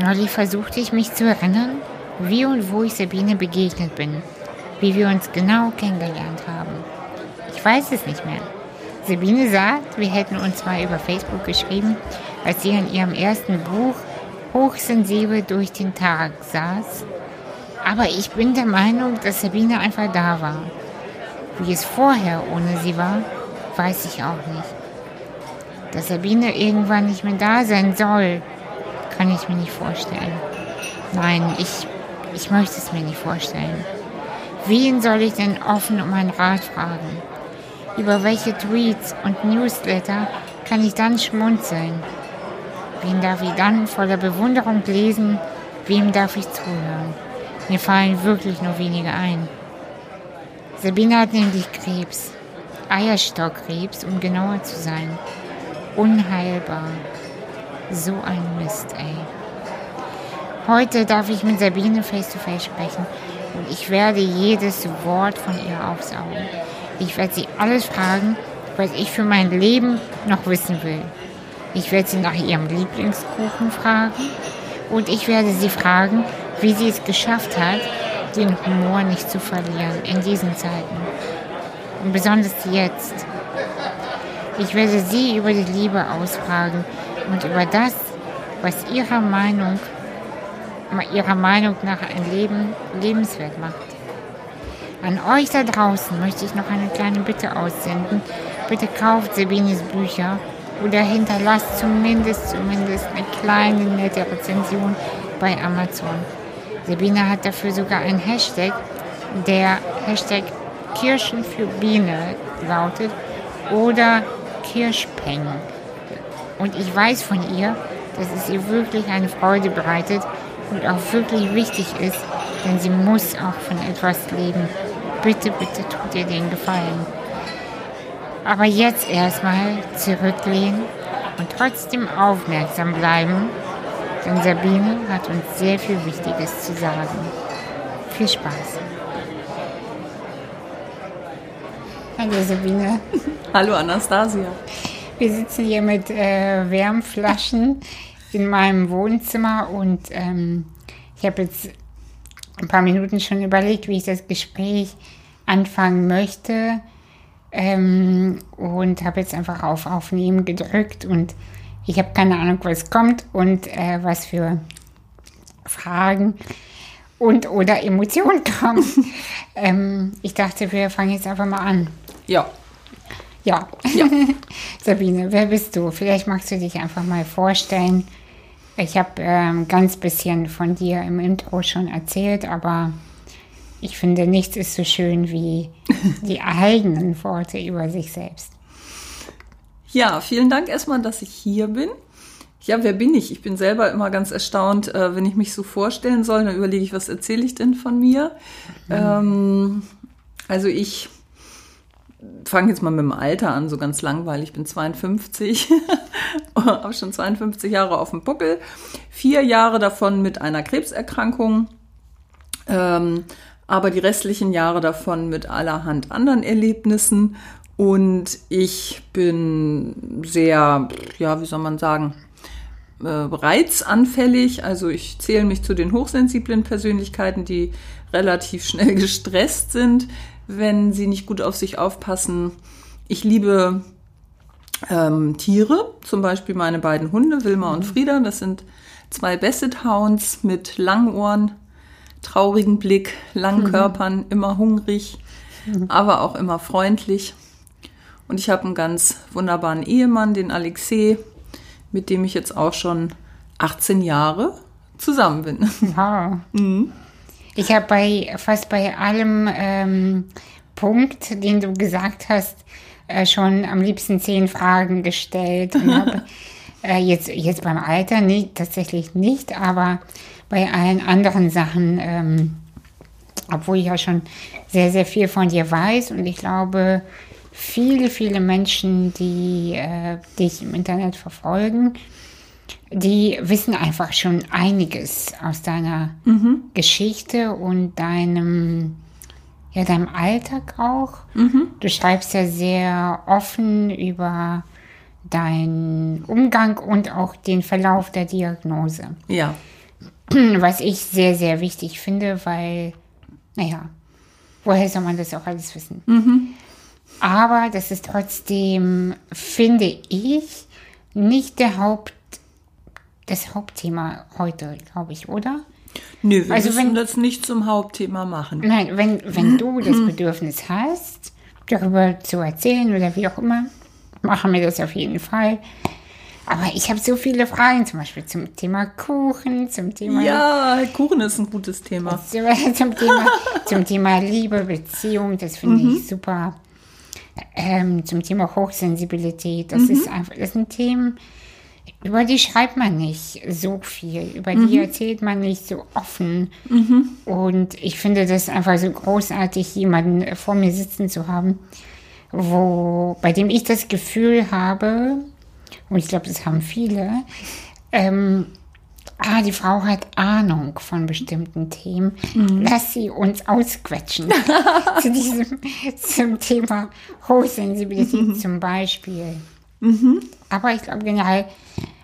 Neulich versuchte ich mich zu erinnern, wie und wo ich Sabine begegnet bin, wie wir uns genau kennengelernt haben. Ich weiß es nicht mehr. Sabine sagt, wir hätten uns mal über Facebook geschrieben, als sie an ihrem ersten Buch hochsensibel durch den Tag saß. Aber ich bin der Meinung, dass Sabine einfach da war. Wie es vorher ohne sie war, weiß ich auch nicht. Dass Sabine irgendwann nicht mehr da sein soll, kann ich mir nicht vorstellen. Nein, ich, ich möchte es mir nicht vorstellen. Wen soll ich denn offen um einen Rat fragen? Über welche Tweets und Newsletter kann ich dann schmunzeln? Wen darf ich dann voller Bewunderung lesen? Wem darf ich zuhören? Mir fallen wirklich nur wenige ein. Sabine hat nämlich Krebs. Eierstockkrebs, um genauer zu sein. Unheilbar. So ein Mist, ey. Heute darf ich mit Sabine face to face sprechen und ich werde jedes Wort von ihr aufsaugen. Ich werde sie alles fragen, was ich für mein Leben noch wissen will. Ich werde sie nach ihrem Lieblingskuchen fragen und ich werde sie fragen, wie sie es geschafft hat, den Humor nicht zu verlieren in diesen Zeiten. Und besonders jetzt. Ich werde sie über die Liebe ausfragen und über das, was ihrer Meinung, ihrer Meinung nach ein Leben lebenswert macht. An euch da draußen möchte ich noch eine kleine Bitte aussenden. Bitte kauft Sabines Bücher oder hinterlasst zumindest, zumindest eine kleine nette Rezension bei Amazon. Sabine hat dafür sogar einen Hashtag, der Hashtag Kirschen für Biene lautet oder Kirschpeng. Und ich weiß von ihr, dass es ihr wirklich eine Freude bereitet und auch wirklich wichtig ist, denn sie muss auch von etwas leben. Bitte, bitte tut ihr den Gefallen. Aber jetzt erstmal zurücklehnen und trotzdem aufmerksam bleiben, denn Sabine hat uns sehr viel Wichtiges zu sagen. Viel Spaß. Hallo Sabine. Hallo Anastasia. Wir sitzen hier mit äh, Wärmflaschen in meinem Wohnzimmer und ähm, ich habe jetzt ein paar Minuten schon überlegt, wie ich das Gespräch anfangen möchte ähm, und habe jetzt einfach auf Aufnehmen gedrückt und ich habe keine Ahnung, was kommt und äh, was für Fragen und oder Emotionen kommen. ähm, ich dachte, wir fangen jetzt einfach mal an. Ja. Ja. ja. Sabine, wer bist du? Vielleicht magst du dich einfach mal vorstellen. Ich habe ähm, ganz bisschen von dir im Intro schon erzählt, aber ich finde, nichts ist so schön wie die eigenen Worte über sich selbst. Ja, vielen Dank erstmal, dass ich hier bin. Ja, wer bin ich? Ich bin selber immer ganz erstaunt, äh, wenn ich mich so vorstellen soll, dann überlege ich, was erzähle ich denn von mir? Mhm. Ähm, also ich fange jetzt mal mit dem Alter an, so ganz langweilig. Ich bin 52, habe schon 52 Jahre auf dem Buckel, vier Jahre davon mit einer Krebserkrankung, ähm, aber die restlichen Jahre davon mit allerhand anderen Erlebnissen. Und ich bin sehr, ja, wie soll man sagen, äh, reizanfällig. Also ich zähle mich zu den hochsensiblen Persönlichkeiten, die relativ schnell gestresst sind, wenn sie nicht gut auf sich aufpassen. Ich liebe ähm, Tiere, zum Beispiel meine beiden Hunde, Wilma und mhm. Frieda. Das sind zwei Basset Hounds mit langen Ohren, traurigen Blick, langen mhm. Körpern, immer hungrig, mhm. aber auch immer freundlich. Und ich habe einen ganz wunderbaren Ehemann, den Alexei, mit dem ich jetzt auch schon 18 Jahre zusammen bin. Wow. Mhm. Ich habe bei fast bei allem ähm, Punkt, den du gesagt hast, äh, schon am liebsten zehn Fragen gestellt. hab, äh, jetzt, jetzt beim Alter nicht, tatsächlich nicht, aber bei allen anderen Sachen, ähm, obwohl ich ja schon sehr, sehr viel von dir weiß und ich glaube, viele, viele Menschen, die äh, dich im Internet verfolgen, die wissen einfach schon einiges aus deiner mhm. Geschichte und deinem, ja, deinem Alltag auch. Mhm. Du schreibst ja sehr offen über deinen Umgang und auch den Verlauf der Diagnose. Ja. was ich sehr, sehr wichtig finde, weil, naja, woher soll man das auch alles wissen? Aber das ist trotzdem, finde ich, nicht der Haupt, das Hauptthema heute, glaube ich, oder? Nö, wir Also müssen wenn- das nicht zum Hauptthema machen. Nein, wenn, wenn du das Bedürfnis hast, darüber zu erzählen oder wie auch immer, machen wir das auf jeden Fall. Aber ich habe so viele Fragen, zum Beispiel zum Thema Kuchen, zum Thema, Ja, Kuchen ist ein gutes Thema. zum, Thema zum Thema Liebe, Beziehung, das finde ich super. Ähm, zum Thema Hochsensibilität, das ist einfach, das sind Themen, über die schreibt man nicht so viel, über die erzählt man nicht so offen. Und ich finde das einfach so großartig, jemanden vor mir sitzen zu haben, wo, bei dem ich das Gefühl habe, und ich glaube, das haben viele, ähm, ah, die Frau hat Ahnung von bestimmten Themen. Lass sie uns ausquetschen. zu diesem, zum Thema Hochsensibilität zum Beispiel. Aber ich glaube, generell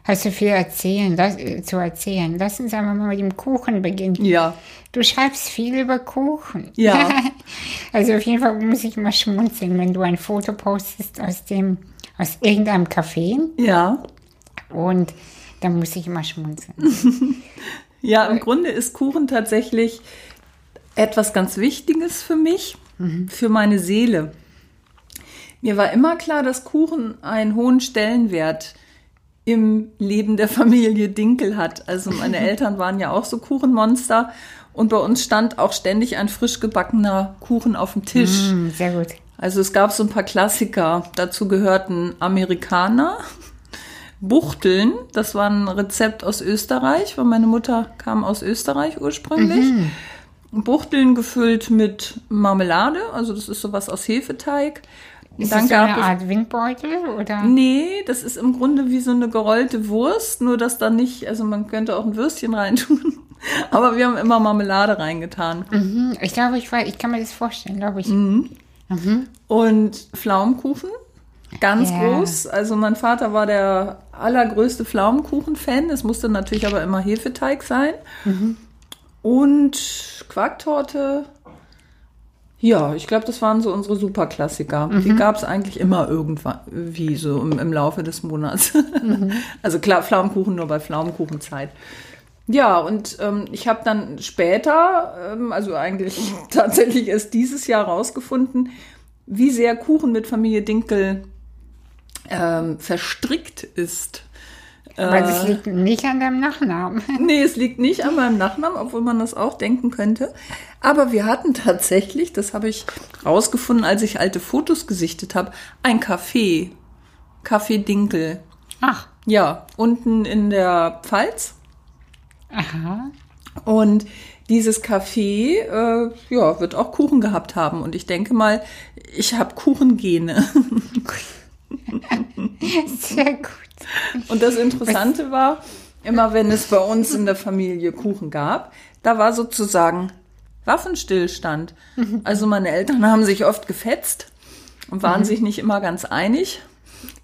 hast du viel erzählen, das, äh, zu erzählen. Lass uns einfach mal mit dem Kuchen beginnen. Ja. Du schreibst viel über Kuchen. Ja. also auf jeden Fall muss ich mal schmunzeln, wenn du ein Foto postest aus dem, aus irgendeinem Café Ja. und dann muss ich immer schmunzeln. Ja, im Grunde ist Kuchen tatsächlich etwas ganz Wichtiges für mich, für meine Seele. Mir war immer klar, dass Kuchen einen hohen Stellenwert im Leben der Familie Dinkel hat. Also meine Eltern waren ja auch so Kuchenmonster und bei uns stand auch ständig ein frisch gebackener Kuchen auf dem Tisch. Hm, sehr gut. Also es gab so ein paar Klassiker. Dazu gehörten Amerikaner, Buchteln. Das war ein Rezept aus Österreich, weil meine Mutter kam aus Österreich ursprünglich. Buchteln gefüllt mit Marmelade, also das ist sowas aus Hefeteig. Ist das so eine Art Windbeutel oder? Nee, das ist im Grunde wie so eine gerollte Wurst, nur dass da nicht, also man könnte auch ein Würstchen reintun. Aber wir haben immer Marmelade reingetan. Mhm, ich glaube, ich weiß, ich kann mir das vorstellen, glaube ich. Mhm. Und Pflaumenkuchen, ganz Ja. groß. Also mein Vater war der allergrößte Pflaumenkuchen-Fan. Es musste natürlich aber immer Hefeteig sein. Und Quarktorte. Ja, ich glaube, das waren so unsere Superklassiker. Die gab es eigentlich immer irgendwann, wie so im, im Laufe des Monats. Also klar, Pflaumenkuchen nur bei Pflaumenkuchenzeit. Ja, und ähm, ich habe dann später, ähm, also eigentlich tatsächlich erst dieses Jahr rausgefunden, wie sehr Kuchen mit Familie Dinkel ähm, verstrickt ist. Weil Äh. das liegt nicht an deinem Nachnamen. Nee, es liegt nicht an meinem Nachnamen, obwohl man das auch denken könnte. Aber wir hatten tatsächlich, das habe ich rausgefunden, als ich alte Fotos gesichtet habe, ein Café. Café Dinkel. Ach, Ja, unten in der Pfalz. aha. Und dieses Café, äh, ja, wird auch Kuchen gehabt haben. Und ich denke mal, ich habe Kuchengene. Sehr gut. Und das Interessante war, immer wenn es bei uns in der Familie Kuchen gab, da war sozusagen Waffenstillstand. Also meine Eltern haben sich oft gefetzt und waren sich nicht immer ganz einig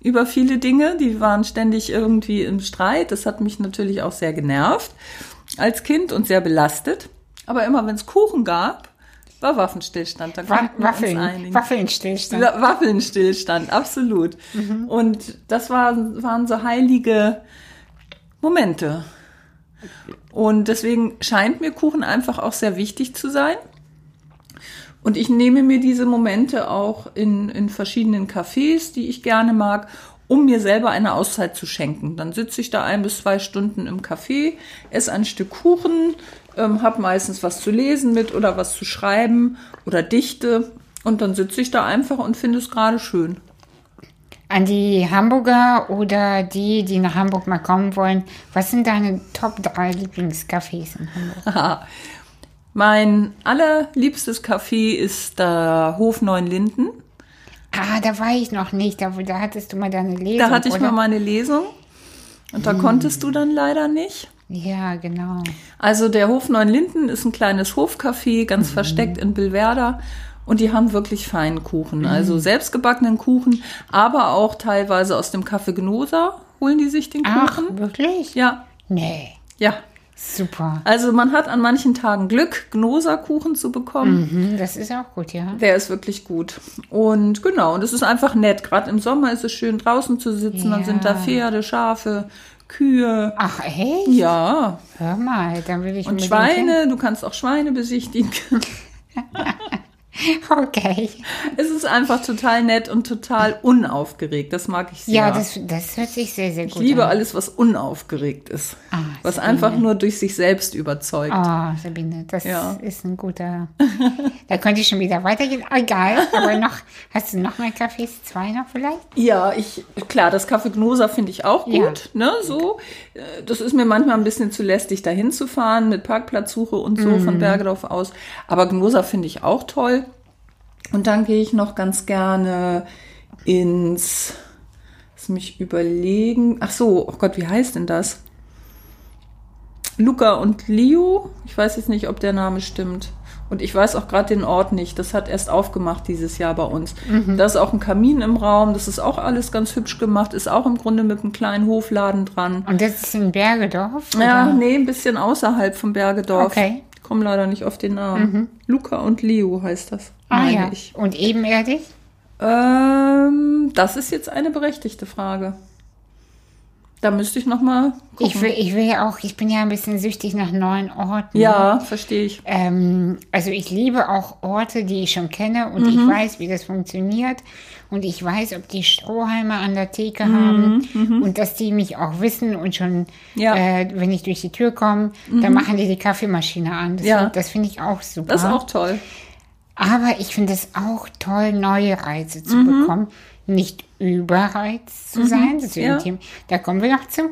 über viele Dinge. Die waren ständig irgendwie im Streit. Das hat mich natürlich auch sehr genervt als Kind und sehr belastet. Aber immer wenn es Kuchen gab, war Waffenstillstand. Da Wa Waffeln. Waffelnstillstand. Ja, Waffelnstillstand, absolut. Und das waren, waren so heilige Momente. Und deswegen scheint mir Kuchen einfach auch sehr wichtig zu sein. Und ich nehme mir diese Momente auch in, in verschiedenen Cafés, die ich gerne mag, um mir selber eine Auszeit zu schenken. Dann sitze ich da ein bis zwei Stunden im Café, esse ein Stück Kuchen, ähm, habe meistens was zu lesen mit oder was zu schreiben oder Dichte. Und dann sitze ich da einfach und finde es gerade schön. An die Hamburger oder die, die nach Hamburg mal kommen wollen, was sind deine Top 3 Lieblingscafés in Hamburg? Mein allerliebstes Café ist der Hof Neunlinden. Ah, da war ich noch nicht. Da, da hattest du mal deine Lesung. Da hatte ich oder? mal meine Lesung und da konntest du dann leider nicht. Ja, genau. Also der Hof Neunlinden ist ein kleines Hofcafé, ganz versteckt in Billwerder. Und die haben wirklich feinen Kuchen, also selbstgebackenen Kuchen, aber auch teilweise aus dem Café Gnosa holen die sich den Ach, Kuchen. wirklich? Ja, Nee. ja. Super. Also man hat an manchen Tagen Glück, Gnoserkuchen zu bekommen. Mhm, das ist auch gut, ja. Der ist wirklich gut. Und genau, und es ist einfach nett. Gerade im Sommer ist es schön draußen zu sitzen. Dann sind da Ja. Pferde, Schafe, Kühe. Ach, echt? Ja, Hör mal, dann will ich und Schweine. Du kannst auch Schweine besichtigen. Okay. Es ist einfach total nett und total unaufgeregt. Das mag ich sehr. Ja, das, das hört sich sehr, sehr ich gut liebe an. alles, was unaufgeregt ist. Ah, was Sabine. einfach nur durch sich selbst überzeugt. Ah, Sabine, das Ja. ist ein guter. da könnte ich schon wieder weitergehen. Egal, aber noch, hast du noch mehr Kaffees? Zwei noch vielleicht? Ja, ich, klar, das Kaffee Gnosa finde ich auch Ja. gut, ne, so. Äh, Das ist mir manchmal ein bisschen zu lästig, dahin zu fahren mit Parkplatzsuche und so Mhm. von Bergedorf aus. Aber Gnosa finde ich auch toll. Und dann gehe ich noch ganz gerne ins, lass mich überlegen. Ach so, oh Gott, wie heißt denn das? Luca und Leo. Ich weiß jetzt nicht, ob der Name stimmt. Und ich weiß auch gerade den Ort nicht. Das hat erst aufgemacht dieses Jahr bei uns. Da ist auch ein Kamin im Raum. Das ist auch alles ganz hübsch gemacht. Ist auch im Grunde mit einem kleinen Hofladen dran. Und das ist in Bergedorf? Ja, oder? nee, ein bisschen außerhalb vom Bergedorf. Okay. Ich komme leider nicht auf den Namen. Luca und Leo heißt das. Ah meine ja. ich. Und ebenerdig? Ähm, das ist jetzt eine berechtigte Frage. Da müsste ich noch mal gucken. Ich will, ich will ja auch, ich bin ja ein bisschen süchtig nach neuen Orten. ja, verstehe ich. Ähm, also ich liebe auch Orte, die ich schon kenne und Mhm. ich weiß, wie das funktioniert und ich weiß, ob die Strohhalme an der Theke Mhm, haben und dass die mich auch wissen und schon, Ja. Mhm. äh, wenn ich durch die Tür komme, dann machen die die Kaffeemaschine an. Das, Ja. das finde ich auch super. Das ist auch toll. Aber ich finde es auch toll, neue Reize zu Mhm. bekommen. Nicht überreizt zu sein. Das ist ja. ein Thema, da kommen wir noch zu,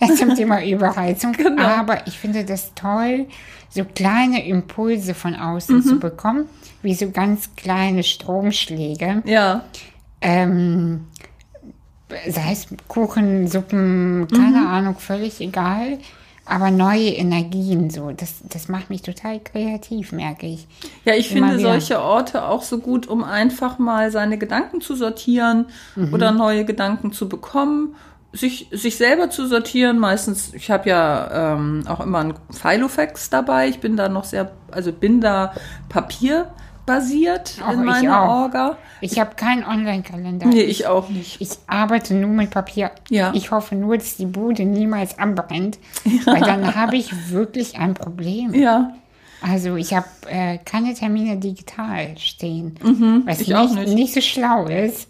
äh, zum Thema Überreizung. Genau. Aber ich finde das toll, so kleine Impulse von außen Mhm. zu bekommen, wie so ganz kleine Stromschläge. Ja, Ähm, sei es Kuchen, Suppen, keine Mhm. Ahnung, völlig egal. Aber neue Energien so, das, das macht mich total kreativ, merke ich. Ja, ich Immer finde wieder. solche Orte auch so gut, um einfach mal seine Gedanken zu sortieren Mhm. oder neue Gedanken zu bekommen, sich, sich selber zu sortieren. Meistens, ich habe ja ähm, auch immer ein Filofax dabei. Ich bin da noch sehr, also bin da papierbasiert Auch in ich meiner auch. Orga. Ich habe keinen Online-Kalender. Nee, ich auch nicht. Ich arbeite nur mit Papier. Ja. Ich hoffe nur, dass die Bude niemals anbrennt, weil dann habe ich wirklich ein Problem. Ja, Also ich habe äh, keine Termine digital stehen, was Mhm. ich auch nicht, nicht. nicht so schlau ist.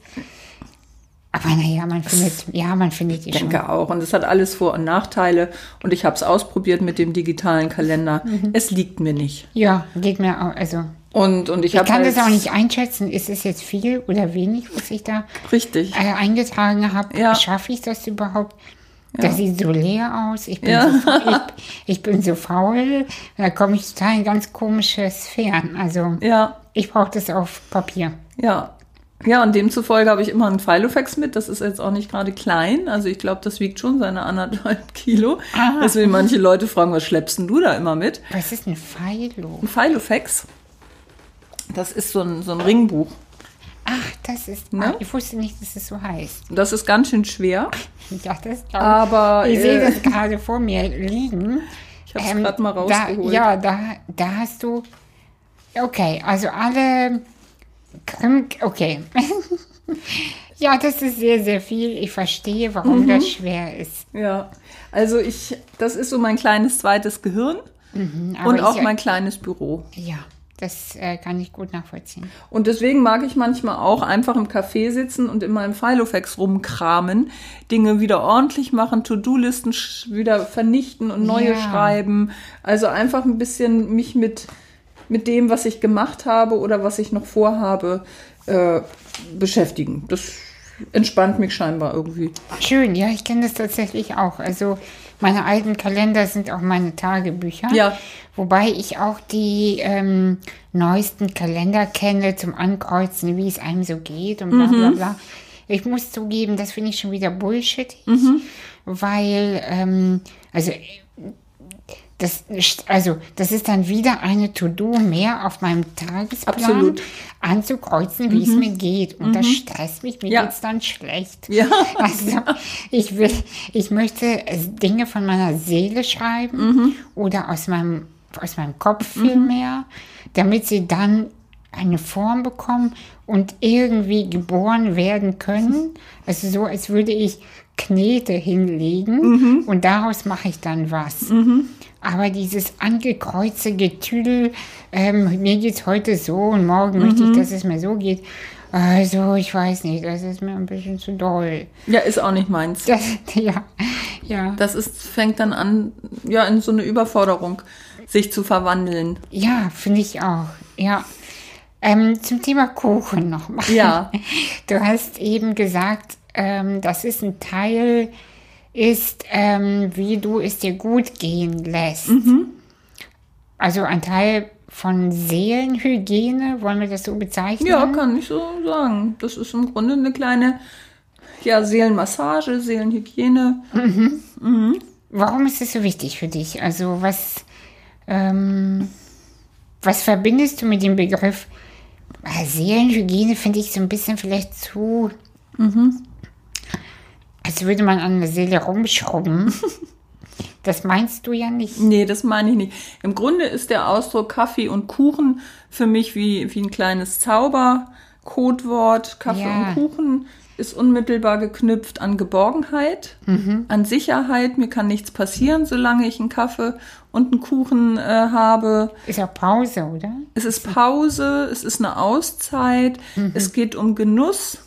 Aber naja, man findet, ja, man findet die ich schon. denke auch. Und es hat alles Vor- und Nachteile. Und ich habe es ausprobiert mit dem digitalen Kalender. Mhm. Es liegt mir nicht. Ja, geht mir auch. Also Und, und ich, ich kann halt, das auch nicht einschätzen, ist es jetzt viel oder wenig, was ich da Richtig. äh, eingetragen habe. Ja. Schaffe ich das überhaupt? Das sieht so leer aus. Ich bin, Ja. so, ich, ich bin so faul. Da komme ich total in ganz komische Sphären. Also Ja, ich brauche das auf Papier. Ja. Ja, und demzufolge habe ich immer einen Filofax mit. Das ist jetzt auch nicht gerade klein. Also ich glaube, das wiegt schon seine anderthalb Kilo. Ah. Deswegen manche Leute fragen, was schleppst denn du da immer mit? Was ist ein Philo? Ein Filofax, das ist so ein, so ein Ringbuch. Ach, das ist. Ne? Ah, ich wusste nicht, dass es so heißt. Das ist ganz schön schwer. Ja, das glaube Aber, ich. Ich sehe äh, das gerade vor mir liegen. Ich habe es gerade mal da, rausgeholt. ja, da, da hast du. Okay, also alle. Krim- Okay. ja, das ist sehr, sehr viel. Ich verstehe, warum Mhm. das schwer ist. Ja. Also ich, das ist so mein kleines zweites Gehirn Mhm, und ich- auch mein kleines Büro. Ja, das äh, kann ich gut nachvollziehen. Und deswegen mag ich manchmal auch einfach im Café sitzen und in meinem Filofax rumkramen, Dinge wieder ordentlich machen, To-Do-Listen wieder vernichten und neue Ja. schreiben. Also einfach ein bisschen mich mit, mit dem, was ich gemacht habe oder was ich noch vorhabe, äh, beschäftigen. Das entspannt mich scheinbar irgendwie. Schön, ja, ich kenne das tatsächlich auch. Also meine alten Kalender sind auch meine Tagebücher. Ja. Wobei ich auch die ähm, neuesten Kalender kenne zum Ankreuzen, wie es einem so geht und bla bla Mhm. bla. Ich muss zugeben, das finde ich schon wieder Bullshit, Mhm. weil, ähm, also das, ist- also, das ist dann wieder eine To-Do mehr auf meinem Tagesplan Absolut. Mhm. anzukreuzen, wie es mir geht. Und das stresst mich, mir Ja. geht's dann schlecht. Ja. Also, ich will, ich möchte äh, Dinge von meiner Seele schreiben Mhm. oder aus meinem, aus meinem Kopf vielmehr, damit sie dann eine Form bekommen und irgendwie geboren werden können. Also so, als würde ich Knete hinlegen Mhm. und daraus mache ich dann was. Aber dieses angekreuzte Getüdel, ähm, mir geht's heute so und morgen möchte Mhm. ich, dass es mir so geht. Also, ich weiß nicht, das ist mir ein bisschen zu doll. Ja, ist auch nicht meins. Das, ja, ja. Das ist, fängt dann an, ja, in so eine Überforderung sich zu verwandeln. Ja, finde ich auch. Ja. Ähm, zum Thema Kuchen nochmal. Ja. Du hast eben gesagt, ähm, das ist ein Teil, ist, ähm, wie du es dir gut gehen lässt. Mhm. Also ein Teil von Seelenhygiene, wollen wir das so bezeichnen? Ja, kann ich so sagen. Das ist im Grunde eine kleine, ja, Seelenmassage, Seelenhygiene. Warum ist das so wichtig für dich? Also was, ähm, was verbindest du mit dem Begriff äh, Seelenhygiene? Finde ich so ein bisschen vielleicht zu, als würde man an der Seele rumschrubben. das meinst du ja nicht. Nee, das meine ich nicht. Im Grunde ist der Ausdruck Kaffee und Kuchen für mich wie, wie ein kleines Zauber-Codewort. Kaffee Ja. und Kuchen ist unmittelbar geknüpft an Geborgenheit, an Sicherheit. Mir kann nichts passieren, solange ich einen Kaffee und einen Kuchen äh, habe. Ist auch Pause, oder? Es ist Pause, es ist eine Auszeit, es geht um Genuss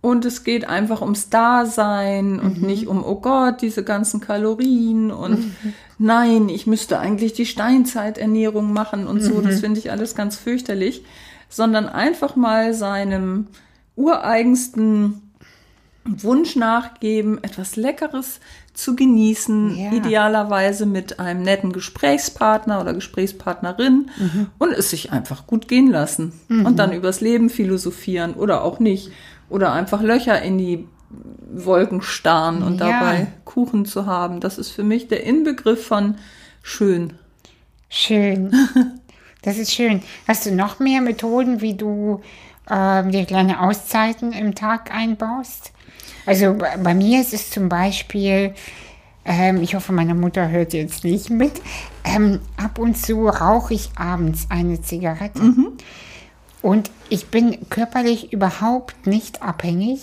und es geht einfach ums Dasein und nicht um, oh Gott, diese ganzen Kalorien und nein, ich müsste eigentlich die Steinzeiternährung machen und so, das finde ich alles ganz fürchterlich, sondern einfach mal seinem ureigensten Wunsch nachgeben, etwas Leckeres zu genießen, Ja. idealerweise mit einem netten Gesprächspartner oder Gesprächspartnerin Mhm. und es sich einfach gut gehen lassen. Und dann übers Leben philosophieren oder auch nicht oder einfach Löcher in die Wolken starren und Ja. dabei Kuchen zu haben. Das ist für mich der Inbegriff von schön. Schön. Das ist schön. Hast du noch mehr Methoden, wie du ähm, dir kleine Auszeiten im Tag einbaust? Also bei, mir ist es zum Beispiel, ähm, ich hoffe, meine Mutter hört jetzt nicht mit, ähm, ab und zu rauche ich abends eine Zigarette. Und ich bin körperlich überhaupt nicht abhängig.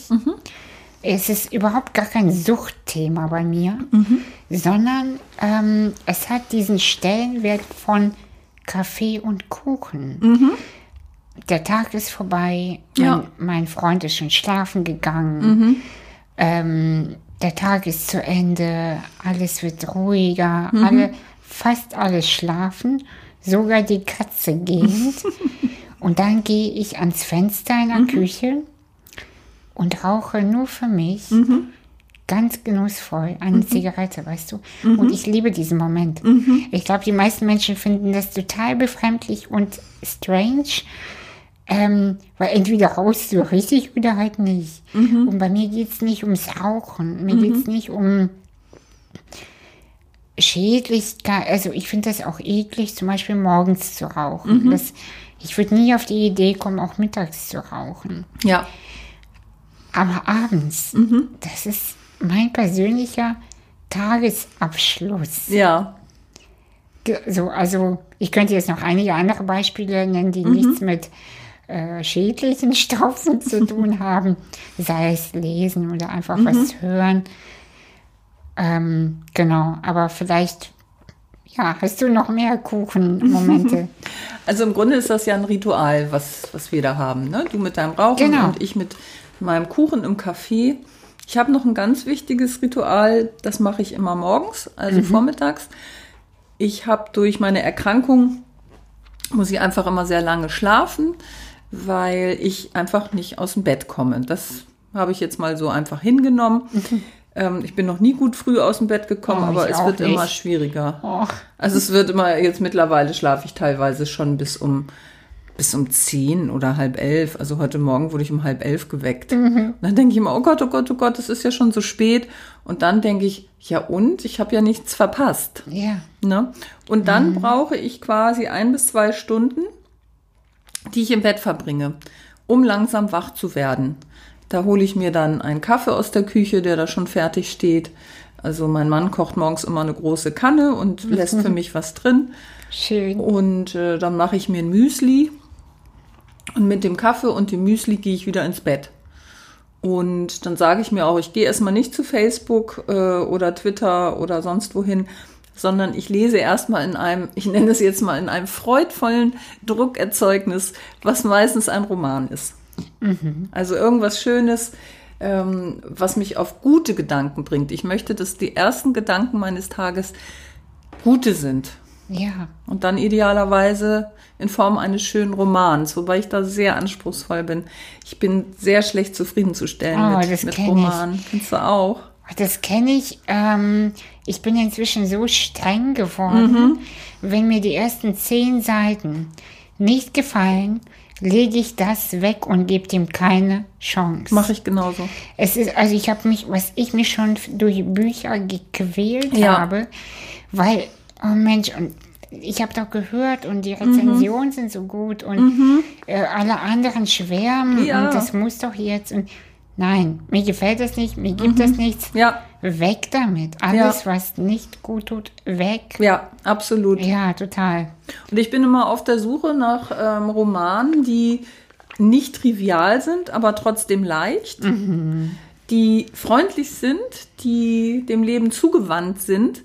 Es ist überhaupt gar kein Suchtthema bei mir, sondern ähm, es hat diesen Stellenwert von Kaffee und Kuchen. Der Tag ist vorbei, mein, Ja. mein Freund ist schon schlafen gegangen, ähm, der Tag ist zu Ende, alles wird ruhiger, alle, fast alle schlafen, sogar die Katze geht. und dann gehe ich ans Fenster in der Küche und rauche nur für mich ganz genussvoll eine Zigarette, weißt du. Und ich liebe diesen Moment. Ich glaube, die meisten Menschen finden das total befremdlich und strange. Ähm, weil entweder rauchst du richtig oder halt nicht. Und bei mir geht es nicht ums Rauchen. Mir geht es nicht um Schädlichkeit. Also ich finde das auch eklig, zum Beispiel morgens zu rauchen. Das, ich würde nie auf die Idee kommen, auch mittags zu rauchen. Ja. Aber abends, Mhm. das ist mein persönlicher Tagesabschluss. Ja. So, also ich könnte jetzt noch einige andere Beispiele nennen, die nichts mit äh, schädlichen Stoffen zu tun haben, sei es lesen oder einfach was hören. Ähm, genau, aber vielleicht, ja, hast du noch mehr Kuchenmomente? Also im Grunde ist das ja ein Ritual, was, was wir da haben. Ne? Du mit deinem Rauchen Genau. und ich mit meinem Kuchen im Café. Ich habe noch ein ganz wichtiges Ritual, das mache ich immer morgens, also vormittags. Ich habe durch meine Erkrankung, muss ich einfach immer sehr lange schlafen, weil ich einfach nicht aus dem Bett komme. Das habe ich jetzt mal so einfach hingenommen. Ähm, ich bin noch nie gut früh aus dem Bett gekommen, Oh, aber es wird immer nicht. schwieriger. Och, Also es wird immer, jetzt mittlerweile schlafe ich teilweise schon bis um bis um zehn oder halb elf. Also heute Morgen wurde ich um halb elf geweckt. Und dann denke ich immer, oh Gott, oh Gott, oh Gott, es ist ja schon so spät. Und dann denke ich, ja und? Ich habe ja nichts verpasst. Ja. Ne? Und dann brauche ich quasi ein bis zwei Stunden, die ich im Bett verbringe, um langsam wach zu werden. Da hole ich mir dann einen Kaffee aus der Küche, der da schon fertig steht. Also mein Mann kocht morgens immer eine große Kanne und lässt für mich was drin. Schön. Und äh, dann mache ich mir ein Müsli. Und mit dem Kaffee und dem Müsli gehe ich wieder ins Bett. Und dann sage ich mir auch, ich gehe erstmal nicht zu Facebook äh, oder Twitter oder sonst wohin, sondern ich lese erstmal in einem, ich nenne es jetzt mal in einem freudvollen Druckerzeugnis, was meistens ein Roman ist. Also irgendwas Schönes, ähm, was mich auf gute Gedanken bringt. Ich möchte, dass die ersten Gedanken meines Tages gute sind. Ja. Und dann idealerweise in Form eines schönen Romans, wobei ich da sehr anspruchsvoll bin. Ich bin sehr schlecht zufriedenzustellen Oh, mit, mit kenn ich. Romanen. Kennst du auch? Das kenne ich. Ähm, ich bin inzwischen so streng geworden. Wenn mir die ersten zehn Seiten nicht gefallen, lege ich das weg und gebe dem keine Chance. Mache ich genauso. Es ist, also ich habe mich, was ich mich schon durch Bücher gequält Ja. habe, weil, oh Mensch, und ich habe doch gehört und die Mhm. Rezensionen sind so gut und äh, alle anderen schwärmen Ja. und das muss doch jetzt und nein, mir gefällt das nicht, mir gibt das nichts. Mhm. Ja, Weg damit. Alles, was nicht gut tut, weg. ja, absolut. Ja, total. Und ich bin immer auf der Suche nach ähm, Romanen, die nicht trivial sind, aber trotzdem leicht, die freundlich sind, die dem Leben zugewandt sind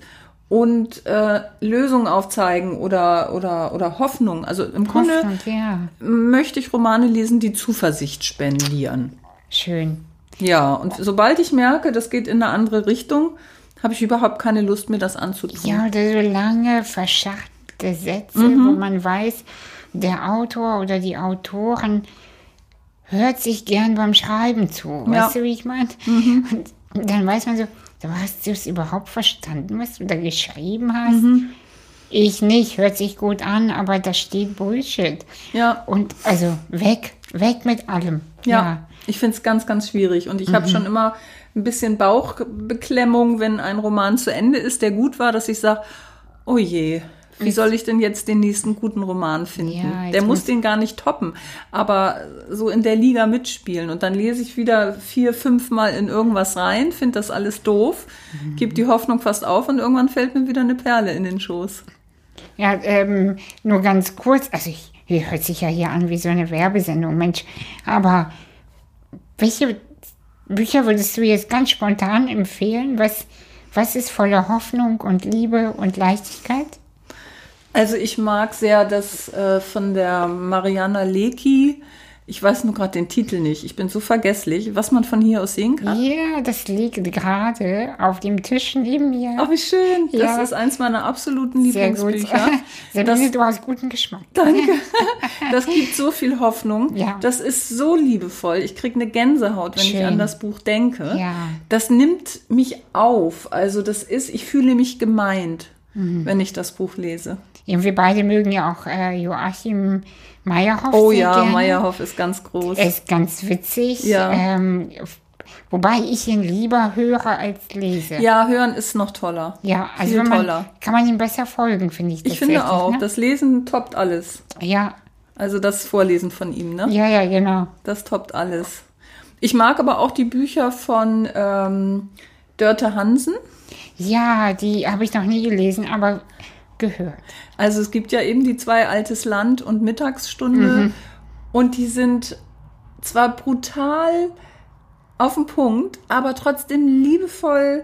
und äh, Lösungen aufzeigen oder, oder, oder Hoffnung. Also im Grunde Hoffnung, ja. möchte ich Romane lesen, die Zuversicht spendieren. Schön. Ja, und sobald ich merke, das geht in eine andere Richtung, habe ich überhaupt keine Lust, mir das anzutun. Ja, oder so lange verschachtelte Sätze, Mhm. wo man weiß, der Autor oder die Autorin hört sich gern beim Schreiben zu. Ja. Mhm. Weißt du, wie ich meine? Und dann weiß man so, du hast du es überhaupt verstanden, was du da geschrieben hast? Mhm. Ich nicht, hört sich gut an, aber da steht Bullshit. Ja, Und also weg, weg mit allem. Ja, ich finde es ganz, ganz schwierig. Und ich habe schon immer ein bisschen Bauchbeklemmung, wenn ein Roman zu Ende ist, der gut war, dass ich sage, oh je, wie soll ich denn jetzt den nächsten guten Roman finden? Ja, der muss muss- den gar nicht toppen, aber so in der Liga mitspielen. Und dann lese ich wieder vier, fünf Mal in irgendwas rein, finde das alles doof, gebe die Hoffnung fast auf und irgendwann fällt mir wieder eine Perle in den Schoß. Ja, ähm, nur ganz kurz, also ich, hier hört sich ja hier an wie so eine Werbesendung, Mensch. Aber welche Bücher würdest du jetzt ganz spontan empfehlen? Was, was ist voller Hoffnung und Liebe und Leichtigkeit? Also ich mag sehr das äh, von der Mariana Lecki. Ich weiß nur gerade den Titel nicht. Ich bin so vergesslich, was man von hier aus sehen kann. Ja, das liegt gerade auf dem Tisch neben mir. Oh, wie schön. Das Ja. ist eins meiner absoluten Sehr gut. Lieblingsbücher. Sabine, Das, du hast guten Geschmack. danke. Das gibt so viel Hoffnung. Ja. Das ist so liebevoll. Ich kriege eine Gänsehaut, wenn ich Schön. an das Buch denke. Ja. Das nimmt mich auf. Also das ist, ich fühle mich gemeint, Mhm. wenn ich das Buch lese. Ja, wir beide mögen ja auch äh, Joachim Meyerhoff Oh ja, gerne. Meyerhoff ist ganz groß. Er ist ganz witzig. Ja. Ähm, wobei ich ihn lieber höre als lese. Ja, hören ist noch toller. Ja, also man, toller. kann man ihm besser folgen, finde ich. Ich finde auch, Ne? das Lesen toppt alles. Ja, Also das Vorlesen von ihm, ne? ja, ja, genau. Das toppt alles. Ich mag aber auch die Bücher von ähm, Dörte Hansen. Ja, die habe ich noch nie gelesen, aber gehört. Also es gibt ja eben die zwei Altes Land und Mittagsstunde. Und die sind zwar brutal auf den Punkt, aber trotzdem liebevoll,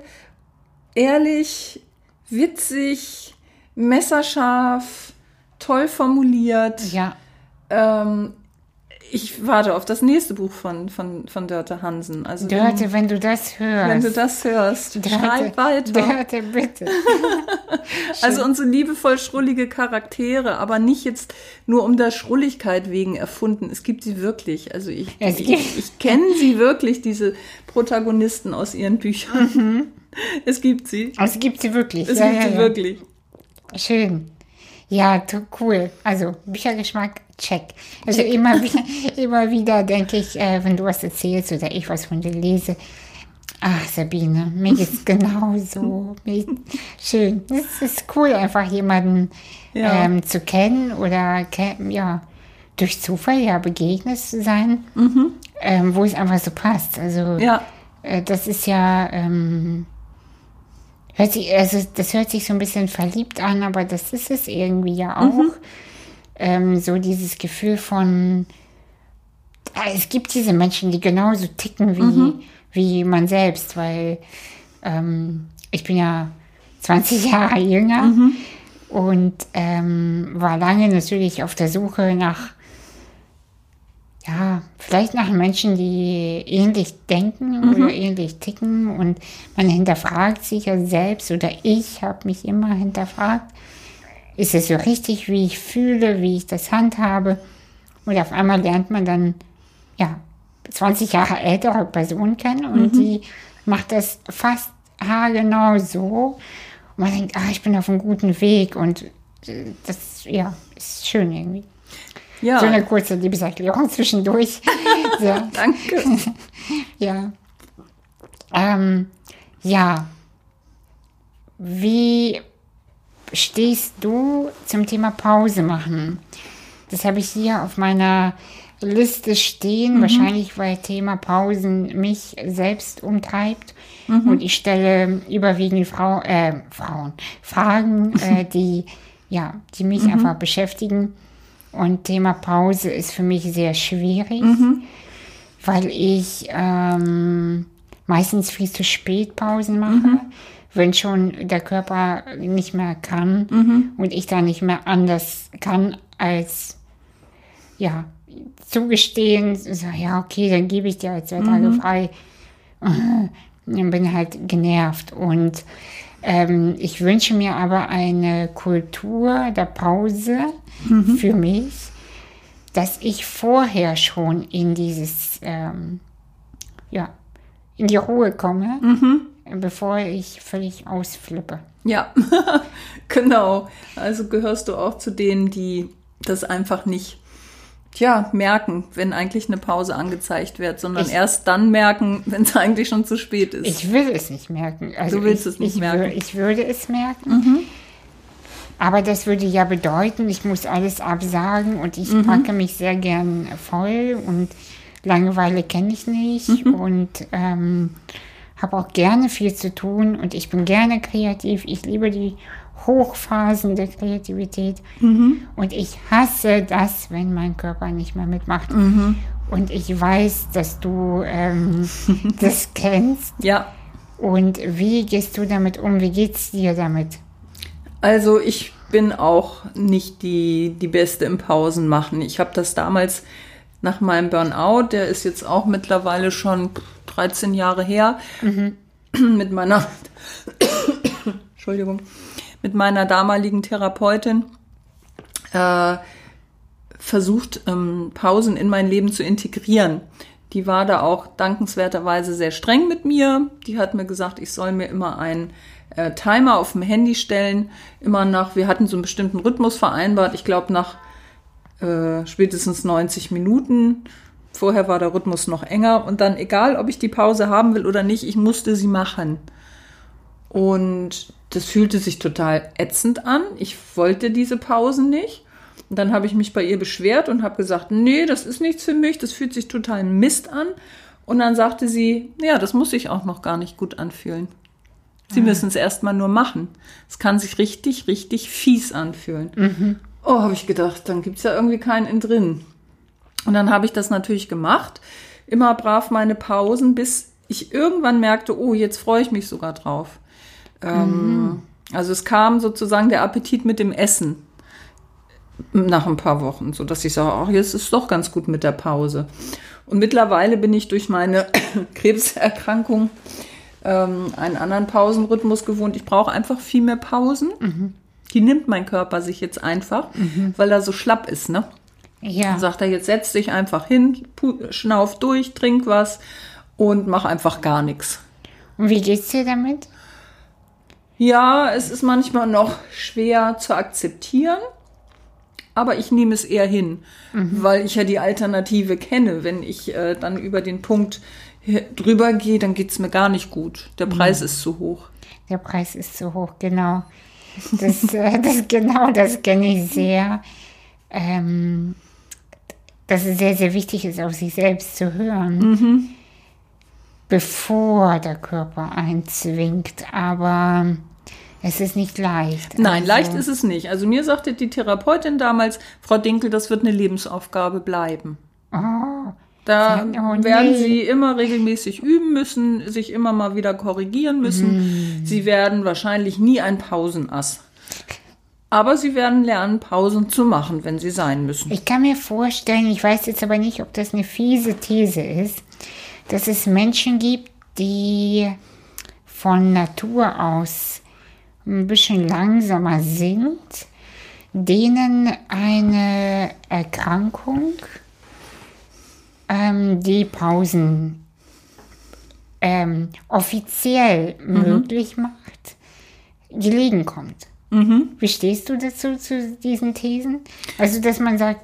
ehrlich, witzig, messerscharf, toll formuliert. Ja, Ähm, ich warte auf das nächste Buch von, von, von Dörte Hansen. Also Dörte, wenn du das hörst. wenn du das hörst, Dörte, schreib weiter. Dörte, bitte. Also so liebevoll schrullige Charaktere, aber nicht jetzt nur um der Schrulligkeit wegen erfunden. Es gibt sie wirklich. Also ich, Es ich, gibt- ich kenne sie wirklich, diese Protagonisten aus ihren Büchern. Es gibt sie. Es gibt sie wirklich. Es ja, gibt ja, sie ja. wirklich. Schön. Ja, cool. Also Büchergeschmack check. Also immer wieder, immer wieder denke ich, äh, wenn du was erzählst oder ich was von dir lese, ach Sabine, mir geht's genauso. Schön. Es ist cool, einfach jemanden Ja. ähm, zu kennen oder ja, durch Zufall ja begegnet zu sein, ähm, wo es einfach so passt. Also Ja, äh, das ist ja, ähm, hört sich, also das hört sich so ein bisschen verliebt an, aber das ist es irgendwie ja auch. Ähm, so dieses Gefühl von, es gibt diese Menschen, die genauso ticken wie, wie man selbst, weil ähm, ich bin ja 20 Jahre jünger und ähm, war lange natürlich auf der Suche nach ja, vielleicht nach Menschen, die ähnlich denken oder ähnlich ticken und man hinterfragt sich ja selbst oder ich habe mich immer hinterfragt, ist es so richtig, wie ich fühle, wie ich das handhabe und auf einmal lernt man dann, ja, 20 Jahre ältere Person kennen und die macht das fast haargenau so und man denkt, ah, ich bin auf einem guten Weg und äh, das, ja, ist schön irgendwie. ja. So eine kurze Liebeserklärung zwischendurch. so, Danke. ja. Ähm, ja. Wie stehst du zum Thema Pause machen? Das habe ich hier auf meiner Liste stehen, wahrscheinlich weil Thema Pausen mich selbst umtreibt. Und ich stelle überwiegend Frau, äh, Frauen Fragen, äh, die, ja, die mich einfach beschäftigen. Und Thema Pause ist für mich sehr schwierig, weil ich ähm, meistens viel zu spät Pausen mache, wenn schon der Körper nicht mehr kann und ich da nicht mehr anders kann als ja zugestehen, so ja okay, dann gebe ich dir halt zwei Tage frei. Und bin halt genervt. Und ähm, ich wünsche mir aber eine Kultur der Pause für mich, dass ich vorher schon in dieses, ähm, ja, in die Ruhe komme, bevor ich völlig ausflippe. Ja, genau. Also gehörst du auch zu denen, die das einfach nicht ja, merken, wenn eigentlich eine Pause angezeigt wird, sondern Ich- erst dann merken, wenn es eigentlich schon zu spät ist. Ich will es nicht merken. Also Du willst ich, es nicht ich, merken. Mhm. Ich würde es merken. Aber das würde ja bedeuten, ich muss alles absagen und ich Mhm. packe mich sehr gern voll und Langeweile kenne ich nicht Mhm. und ähm, habe auch gerne viel zu tun und ich bin gerne kreativ. Ich liebe die Hochphasen der Kreativität Mhm. und ich hasse das, wenn mein Körper nicht mehr mitmacht. Mhm. Und ich weiß, dass du ähm, das kennst. ja, Und wie gehst du damit um? Wie geht's dir damit? Also ich bin auch nicht die, die Beste im Pausen machen. Ich habe das damals nach meinem Burnout, der ist jetzt auch mittlerweile schon 13 Jahre her, mit meiner, Entschuldigung, mit meiner damaligen Therapeutin äh, versucht, ähm, Pausen in mein Leben zu integrieren. Die war da auch dankenswerterweise sehr streng mit mir. Die hat mir gesagt, ich soll mir immer einen äh, Timer auf dem Handy stellen. Immer nach, wir hatten so einen bestimmten Rhythmus vereinbart. Ich glaube nach äh, spätestens 90 Minuten. Vorher war der Rhythmus noch enger. Und dann, egal ob ich die Pause haben will oder nicht, ich musste sie machen. Und das fühlte sich total ätzend an. Ich wollte diese Pausen nicht. Und dann habe ich mich bei ihr beschwert und habe gesagt, nee, das ist nichts für mich, das fühlt sich total Mist an. Und dann sagte sie, ja, das muss sich auch noch gar nicht gut anfühlen. Sie müssen es erstmal nur machen. Es kann sich richtig, richtig fies anfühlen. Oh, habe ich gedacht, dann gibt's ja irgendwie keinen in drin. Und dann habe ich das natürlich gemacht, immer brav meine Pausen, bis ich irgendwann merkte, oh, jetzt freue ich mich sogar drauf. Ähm, also es kam sozusagen der Appetit mit dem Essen nach ein paar Wochen, so dass ich sage, ach, jetzt ist es doch ganz gut mit der Pause. Und mittlerweile bin ich durch meine Krebserkrankung ähm, einen anderen Pausenrhythmus gewohnt. Ich brauche einfach viel mehr Pausen. Die nimmt mein Körper sich jetzt einfach, weil er so schlapp ist, ne? Ja. Dann sagt er, jetzt setz dich einfach hin, schnauf durch, trink was und mach einfach gar nichts. Und wie geht's dir damit? Ja, es ist manchmal noch schwer zu akzeptieren, aber ich nehme es eher hin, weil ich ja die Alternative kenne. Wenn ich äh, dann über den Punkt drüber gehe, dann geht's mir gar nicht gut. Der Preis ist zu hoch. Der Preis ist zu hoch, genau. Das, äh, das genau, das kenne ich sehr. Ähm, dass es sehr, sehr wichtig ist, auf sich selbst zu hören, bevor der Körper einen zwingt. Aber es ist nicht leicht. Nein, Also, leicht ist es nicht. Also mir sagte die Therapeutin damals, Frau Dinkel, das wird eine Lebensaufgabe bleiben. Oh, Da Oh, werden nee. Sie immer regelmäßig üben müssen, sich immer mal wieder korrigieren müssen. Sie werden wahrscheinlich nie ein Pausenass. Aber Sie werden lernen, Pausen zu machen, wenn sie sein müssen. Ich kann mir vorstellen, ich weiß jetzt aber nicht, ob das eine fiese These ist, dass es Menschen gibt, die von Natur aus ein bisschen langsamer sind, denen eine Erkrankung ähm, die Pausen ähm, offiziell möglich macht, gelegen kommt. Wie stehst du dazu, zu diesen Thesen? Also, dass man sagt,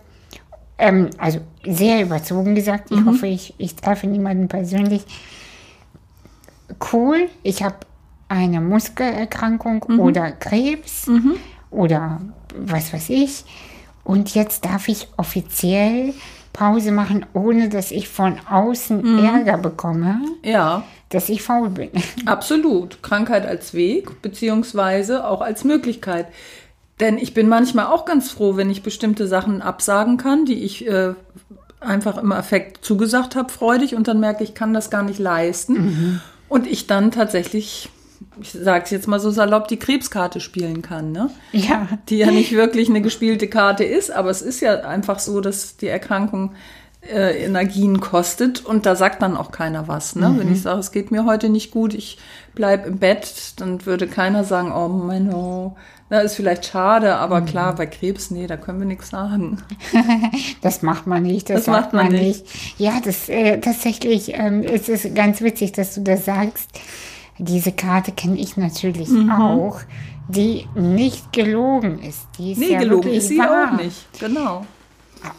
ähm, also sehr überzogen gesagt, ich hoffe, ich, ich treffe niemanden persönlich. Cool, ich habe eine Muskelerkrankung oder Krebs oder was weiß ich. Und jetzt darf ich offiziell Pause machen, ohne dass ich von außen Ärger bekomme, Ja, dass ich faul bin. absolut. Krankheit als Weg, beziehungsweise auch als Möglichkeit. Denn ich bin manchmal auch ganz froh, wenn ich bestimmte Sachen absagen kann, die ich äh, einfach im Affekt zugesagt habe, freudig, und dann merke ich, ich kann das gar nicht leisten. Und ich dann tatsächlich, ich sage es jetzt mal so salopp, die Krebskarte spielen kann. Ne? Ja, die ja nicht wirklich eine gespielte Karte ist, aber es ist ja einfach so, dass die Erkrankung äh, Energien kostet und da sagt dann auch keiner was. Ne? Wenn ich sage, es geht mir heute nicht gut, ich bleib im Bett, dann würde keiner sagen, oh Menno, na, ist vielleicht schade, aber klar, bei Krebs, nee, da können wir nichts sagen. Das macht man nicht, das, Das macht man nicht. nicht. Ja, das äh, tatsächlich ähm, ist es ganz witzig, dass du das sagst. Diese Karte kenne ich natürlich Mhm. auch, die nicht gelogen ist. Die ist Nee, ja gelogen ist sie wahr. auch nicht. Genau.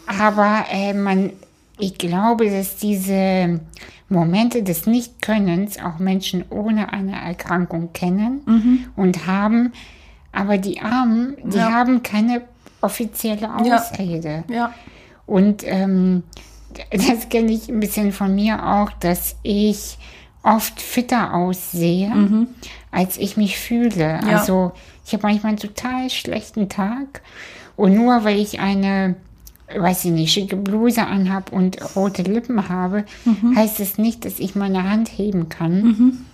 Aber äh, man, ich glaube, dass diese Momente des Nichtkönnens auch Menschen ohne eine Erkrankung kennen und haben. Aber die Armen, die Mhm. Ja. haben keine offizielle Ja. Ausrede. Ja. Und ähm, das kenne ich ein bisschen von mir auch, dass ich oft fitter aussehe, als ich mich fühle. Mhm. Ja. Also ich habe manchmal einen total schlechten Tag und nur weil ich eine, weiß ich nicht, schicke Bluse anhab und rote Lippen habe, Mhm. heißt es nicht, dass ich meine Hand heben kann,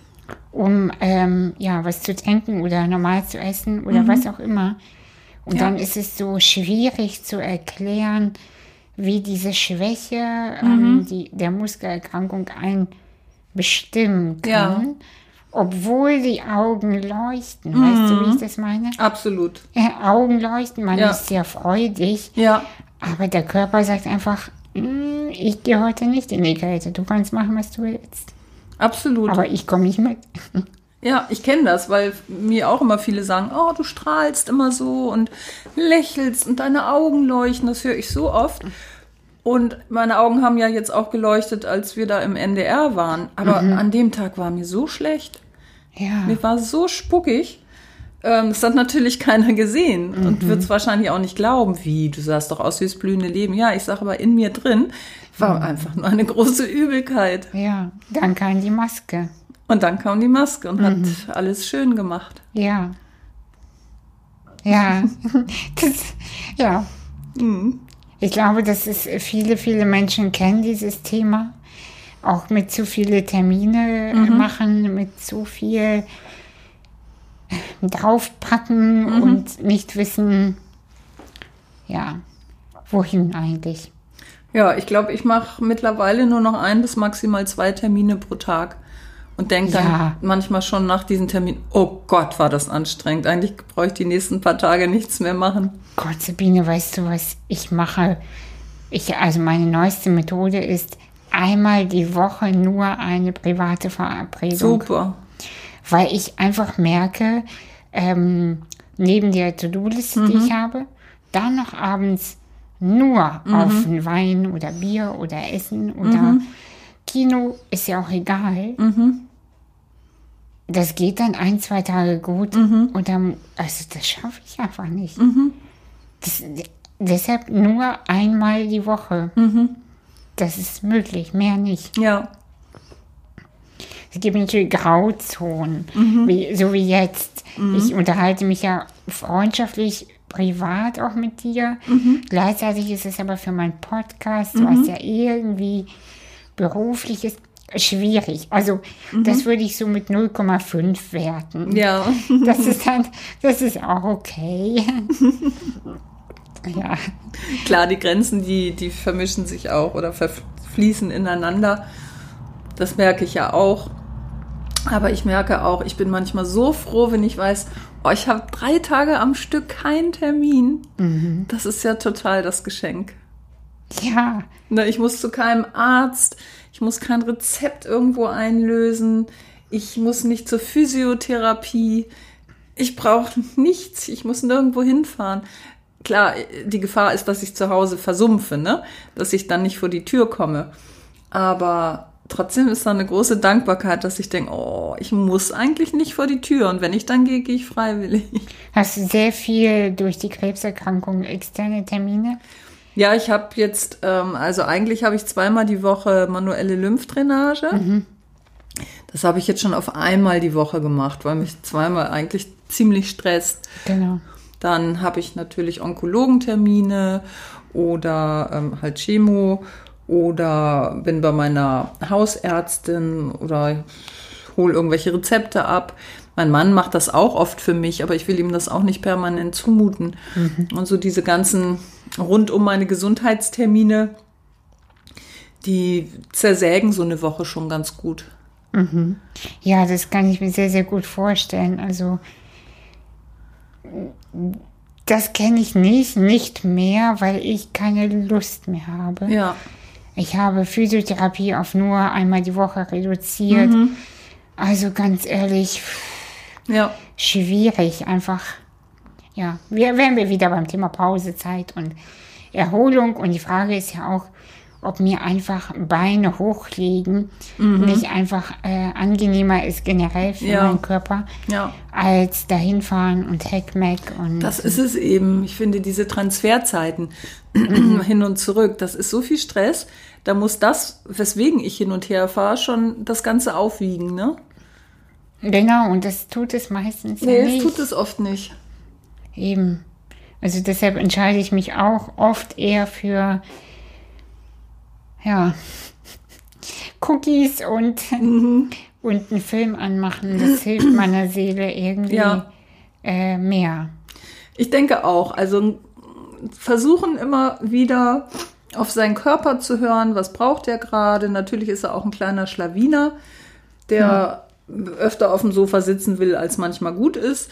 um ähm, ja was zu trinken oder normal zu essen oder was auch immer. Und Mhm. Ja. dann ist es so schwierig zu erklären, wie diese Schwäche Mhm. ähm, die, der Muskelerkrankung einen bestimmen kann, Ja. obwohl die Augen leuchten. Weißt du, wie ich das meine? Absolut. Ja, Augen leuchten, man Ja. ist sehr freudig, Ja. aber der Körper sagt einfach, "Mm, ich gehe heute nicht in die Kälte, du kannst machen, was du willst. Absolut. Aber ich komme nicht mit. Ja, ich kenne das, weil mir auch immer viele sagen, oh, du strahlst immer so und lächelst und deine Augen leuchten. Das höre ich so oft. Und meine Augen haben ja jetzt auch geleuchtet, als wir da im NDR waren. Aber an dem Tag war mir so schlecht. Ja, Mir war so spuckig. Ähm, das hat natürlich keiner gesehen und wird es wahrscheinlich auch nicht glauben. Wie, du sahst doch aus wie das blühende Leben. Ja, ich sage aber in mir drin war einfach nur eine große Übelkeit. ja, dann kam die Maske. Und dann kam die Maske und hat alles schön gemacht. Ja. Ja. das, ja. Ich glaube, dass es viele, viele Menschen kennen, dieses Thema. Auch mit zu viele Termine äh, machen, mit zu viel äh, draufpacken und nicht wissen, ja, wohin eigentlich. Ja, ich glaube, ich mache mittlerweile nur noch ein bis maximal zwei Termine pro Tag und denke dann Ja. manchmal schon nach diesen Terminen, oh Gott, war das anstrengend. Eigentlich brauche ich die nächsten paar Tage nichts mehr machen. Gott, Sabine, weißt du, was ich mache? Ich, also meine neueste Methode ist einmal die Woche nur eine private Verabredung. Super. weil ich einfach merke, ähm, neben der To-Do-Liste, die ich habe, dann noch abends nur auf einen Wein oder Bier oder Essen oder Kino, ist ja auch egal. Das geht dann ein, zwei Tage gut und dann, also das schaffe ich einfach nicht. Das, deshalb nur einmal die Woche. Das ist möglich, mehr nicht. Ja. Es gibt natürlich Grauzonen, wie, so wie jetzt. Ich unterhalte mich ja freundschaftlich, privat auch mit dir. Gleichzeitig ist es aber für meinen Podcast, was ja irgendwie beruflich ist, schwierig. Also das würde ich so mit 0,5 werten. Ja. Das ist dann, das ist auch okay. ja. Klar, die Grenzen, die, die vermischen sich auch oder verfließen ineinander. Das merke ich ja auch. Aber ich merke auch, ich bin manchmal so froh, wenn ich weiß, oh, ich habe drei Tage am Stück keinen Termin. Das ist ja total das Geschenk. Ja, Ne, Ich muss zu keinem Arzt, ich muss kein Rezept irgendwo einlösen, ich muss nicht zur Physiotherapie, ich brauche nichts, ich muss nirgendwo hinfahren. Klar, die Gefahr ist, dass ich zu Hause versumpfe, ne? dass ich dann nicht vor die Tür komme. Aber trotzdem ist da eine große Dankbarkeit, dass ich denke, oh, ich muss eigentlich nicht vor die Tür und wenn ich dann gehe, gehe ich freiwillig. hast du sehr viel durch die Krebserkrankung externe Termine? Ja, ich habe jetzt, ähm, also eigentlich habe ich zweimal die Woche manuelle Lymphdrainage. Das habe ich jetzt schon auf einmal die Woche gemacht, weil mich zweimal eigentlich ziemlich stresst. Genau. Dann habe ich natürlich Onkologentermine oder ähm, halt Chemo oder bin bei meiner Hausärztin oder hole irgendwelche Rezepte ab. Mein Mann macht das auch oft für mich, aber ich will ihm das auch nicht permanent zumuten. Und so diese ganzen rund um meine Gesundheitstermine, die zersägen so eine Woche schon ganz gut. Ja, das kann ich mir sehr, sehr gut vorstellen. Also, das kenne ich nicht, nicht mehr, weil ich keine Lust mehr habe. Ja, Ich habe Physiotherapie auf nur einmal die Woche reduziert. Also ganz ehrlich, ja, schwierig einfach. Ja, wir wären wir wieder beim Thema Pausezeit und Erholung. Und die Frage ist ja auch, ob mir einfach Beine hochlegen nicht einfach äh, angenehmer ist generell für Ja. meinen Körper, ja. als dahin fahren und Heckmeck und Das ist es eben. Ich finde diese Transferzeiten hin und zurück, das ist so viel Stress. Da muss das, weswegen ich hin und her fahre, schon das Ganze aufwiegen, ne? Genau, und das tut es meistens ja Nee, nicht. es tut es oft nicht. Eben. Also deshalb entscheide ich mich auch oft eher für ja Cookies und und einen Film anmachen. Das hilft meiner Seele irgendwie Ja. äh, mehr. Ich denke auch. Also versuchen immer wieder auf seinen Körper zu hören, was braucht er gerade. Natürlich ist er auch ein kleiner Schlawiner, der öfter auf dem Sofa sitzen will, als manchmal gut ist.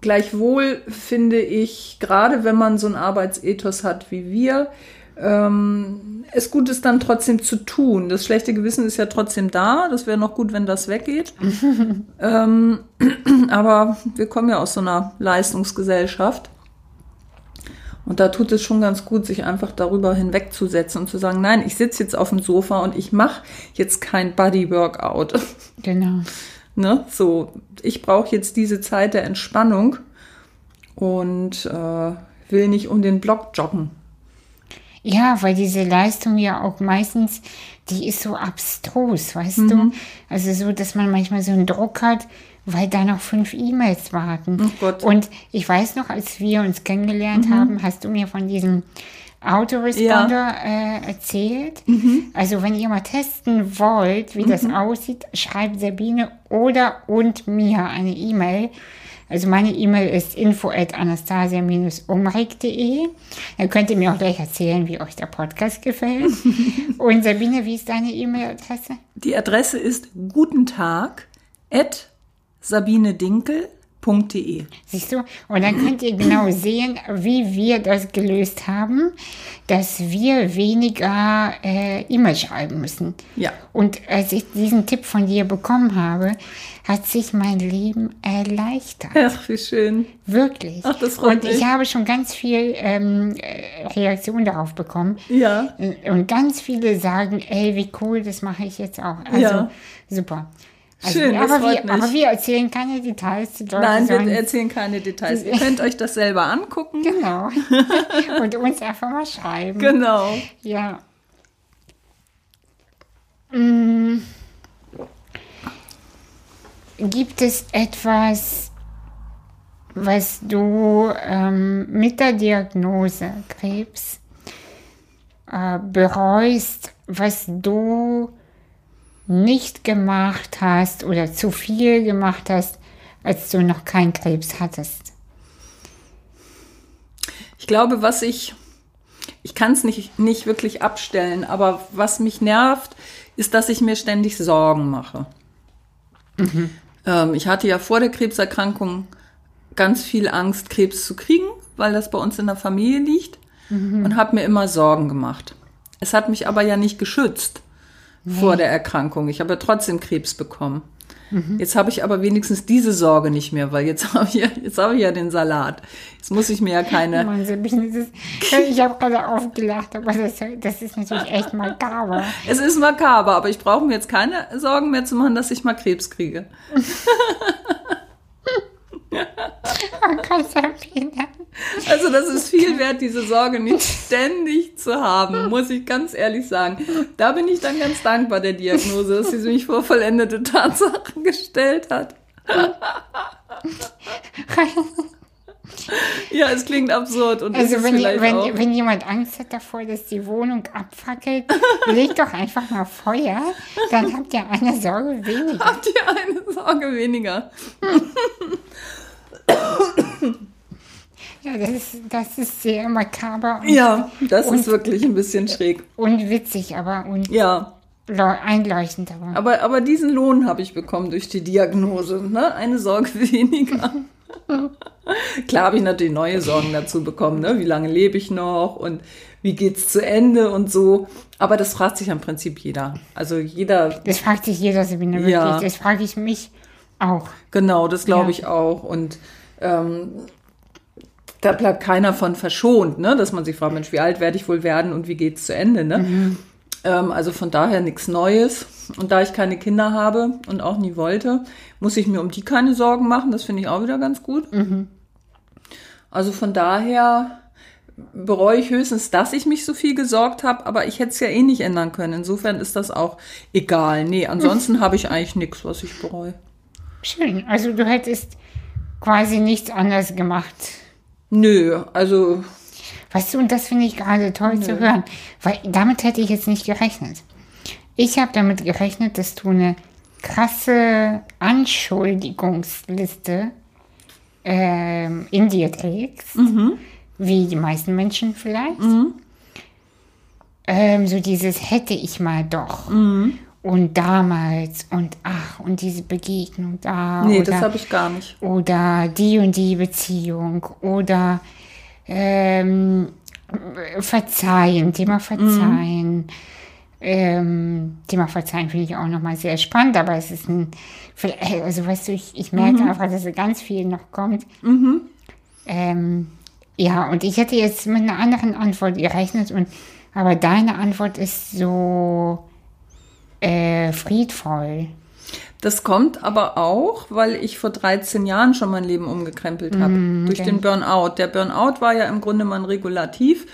Gleichwohl finde ich, gerade wenn man so einen Arbeitsethos hat wie wir, ähm, es gut ist dann trotzdem zu tun. Das schlechte Gewissen ist ja trotzdem da. Das wäre noch gut, wenn das weggeht. ähm, aber wir kommen ja aus so einer Leistungsgesellschaft. Und da tut es schon ganz gut, sich einfach darüber hinwegzusetzen und zu sagen, nein, ich sitze jetzt auf dem Sofa und ich mache jetzt kein Body-Workout. Genau. ne? So, ich brauche jetzt diese Zeit der Entspannung und äh, will nicht um den Block joggen. Ja, weil diese Leistung ja auch meistens, die ist so abstrus, weißt Mhm. du? Also so, dass man manchmal so einen Druck hat, weil da noch fünf E-Mails warten. Oh Gott. Mhm. Und ich weiß noch, als wir uns kennengelernt haben, hast du mir von diesem Autoresponder äh, erzählt. Mhm. Also wenn ihr mal testen wollt, wie das aussieht, schreibt Sabine oder und mir eine E-Mail. Also meine E-Mail ist info at anastasia-umreg.de. Dann könnt ihr mir auch gleich erzählen, wie euch der Podcast gefällt. Und Sabine, wie ist deine E-Mail-Adresse? Die Adresse ist guten Tag at Sabine Dinkel www.imagefrei.de. Siehst du? Und dann könnt ihr genau sehen, wie wir das gelöst haben, dass wir weniger äh, E-Mail schreiben müssen. Ja. Und als ich diesen Tipp von dir bekommen habe, hat sich mein Leben erleichtert. Ach, wie schön. Wirklich. Ach, das freut Und ich mich. habe schon ganz viel ähm, äh, Reaktion darauf bekommen. Ja. Und ganz viele sagen, ey, wie cool, das mache ich jetzt auch. Also Ja. super. Also, Schön, aber, wir, mich. aber wir erzählen keine Details. Die Leute Nein, wir erzählen keine Details. Ihr könnt euch das selber angucken. Genau. Und uns einfach mal schreiben. Genau. Ja. Mm. Gibt es etwas, was du ähm, mit der Diagnose Krebs äh, bereust, was du nicht gemacht hast oder zu viel gemacht hast, als du noch keinen Krebs hattest? Ich glaube, was ich, ich kann es nicht, nicht wirklich abstellen, aber was mich nervt, ist, dass ich mir ständig Sorgen mache. Ähm, ich hatte ja vor der Krebserkrankung ganz viel Angst, Krebs zu kriegen, weil das bei uns in der Familie liegt und habe mir immer Sorgen gemacht. Es hat mich aber ja nicht geschützt vor der Erkrankung. Ich habe ja trotzdem Krebs bekommen. Jetzt habe ich aber wenigstens diese Sorge nicht mehr, weil jetzt habe ich, ja, jetzt habe ich ja den Salat. Jetzt muss ich mir ja keine. Mann, ist, ich habe gerade aufgelacht, aber das, das ist natürlich echt makaber. Es ist makaber, aber ich brauche mir jetzt keine Sorgen mehr zu machen, dass ich mal Krebs kriege. Oh Gott, Sabine. Also das ist viel wert, diese Sorge nicht ständig zu haben, muss ich ganz ehrlich sagen. Da bin ich dann ganz dankbar der Diagnose, dass sie mich vor vollendete Tatsachen gestellt hat. Ja, es klingt absurd und Also wenn, wenn, wenn jemand Angst hat davor, dass die Wohnung abfackelt, legt doch einfach mal Feuer, dann habt ihr eine Sorge weniger. Habt ihr eine Sorge weniger? Ja, das ist, das ist sehr makaber und, Ja, das Und- ist wirklich ein bisschen schräg. und witzig, aber und Ja, leu- einleuchtend. Aber. aber, aber diesen Lohn habe ich bekommen durch die Diagnose. Ne? Eine Sorge weniger. Klar habe ich natürlich neue Sorgen dazu bekommen. Ne? Wie lange lebe ich noch und wie geht's zu Ende und so. Aber das fragt sich im Prinzip jeder. Also jeder, Das fragt sich jeder, Sabine, wirklich. Ja. Das frage ich mich auch. genau, das glaube Ja. ich auch. Und ähm, da bleibt keiner von verschont, ne? dass man sich fragt, Mensch, wie alt werde ich wohl werden und wie geht's zu Ende? Ne? Ähm, also von daher nichts Neues. Und da ich keine Kinder habe und auch nie wollte, muss ich mir um die keine Sorgen machen. Das finde ich auch wieder ganz gut. Also von daher bereue ich höchstens, dass ich mich so viel gesorgt habe, aber ich hätte es ja eh nicht ändern können. Insofern ist das auch egal. Nee, ansonsten habe ich eigentlich nichts, was ich bereue. Schön. Also du hättest quasi nichts anderes gemacht. Nö, also Weißt du, und das finde ich gerade toll zu hören, weil damit hätte ich jetzt nicht gerechnet. Ich habe damit gerechnet, dass du eine krasse Anschuldigungsliste ähm, in dir trägst, wie die meisten Menschen vielleicht. Ähm, so dieses hätte ich mal doch. Und damals und ach, und diese Begegnung da. nee, oder, das habe ich gar nicht. oder die und die Beziehung oder ähm, Verzeihen, Thema Verzeihen. Ähm, Thema Verzeihen finde ich auch nochmal sehr spannend, aber es ist ein, also weißt du, ich, ich merke einfach, dass so ganz viel noch kommt. Ähm, ja, und ich hätte jetzt mit einer anderen Antwort gerechnet, und, aber deine Antwort ist so äh, friedvoll. Das kommt aber auch, weil ich vor 13 Jahren schon mein Leben umgekrempelt habe. durch den Burnout. Der Burnout war ja im Grunde mein Regulativ,